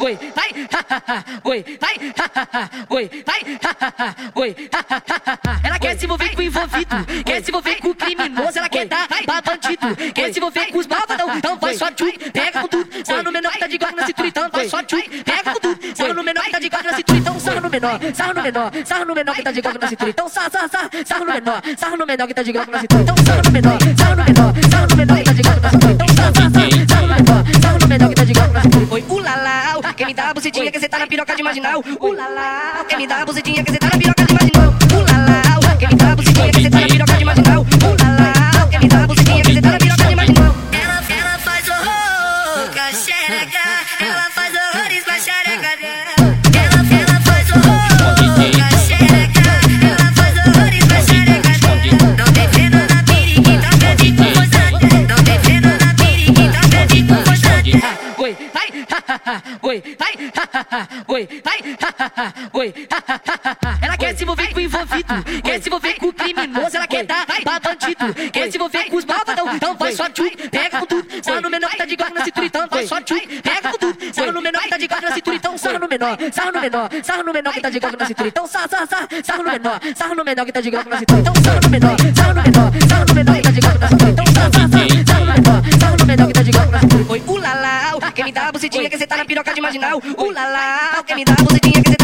oi, vai, oi, vai, oi, vai, oi. Ela quer se envolver com o envolvido, quer se envolver com o criminoso, ela quer dar pra bandido, quer se envolver com os malvadão, então vai só tchu, pega com tudo, sarra no menor que tá de glock na cintura, então vai só tchu, pega com tudo, sarra no menor que tá de glock na cintura, então sarra no menor, sarra no menor, sarra no menor que tá de glock na cintura, então sarra, sarra, sarra, sarra no menor, sarra no menor que tá de glock na cintura, então sarra no menor, sarra no menor, sarra no menor que tá de glock na cintura, então sarra, sarra, sarra, dá bucetinha que cê tá na piroca de marginal, ulala, quem me dá a bucetinha que cê tá na piroca de marginal, ulala, quem me dá a bucetinha que cê tá na piroca de marginal, ulala, quem me dá a bucetinha que cê tá na piroca de marginal. Ela, ela faz horror com a xereca. Ela oi, vai, oi, vai, oi. Ela quer se envolver com o envolvido, quer se envolver com o criminoso, ela quer dar pra bandido, quer se envolver com os malvadão, então vai só tchu, pega com tudo, sarra no menor que tá de glock na cintura, então vai só tchu, pega com tudo, sarra no menor que tá de glock na cintura, então sarra no menor, sarra no menor, sarra no menor que tá de glock na cintura, então sarra, sarra, sarra, sarra no menor, sarra no menor que tá de glock na cintura, então sarra no menor, sarra no menor, sarra no menor que tá de glock na cintura, então sarra, sarra, sarra, no menor, sarra no menor que tá de glock na cintura, foi quem me dá a bucetinha que cê tá na piroca de marginal, ulala, quem me dá a bucetinha que cê tá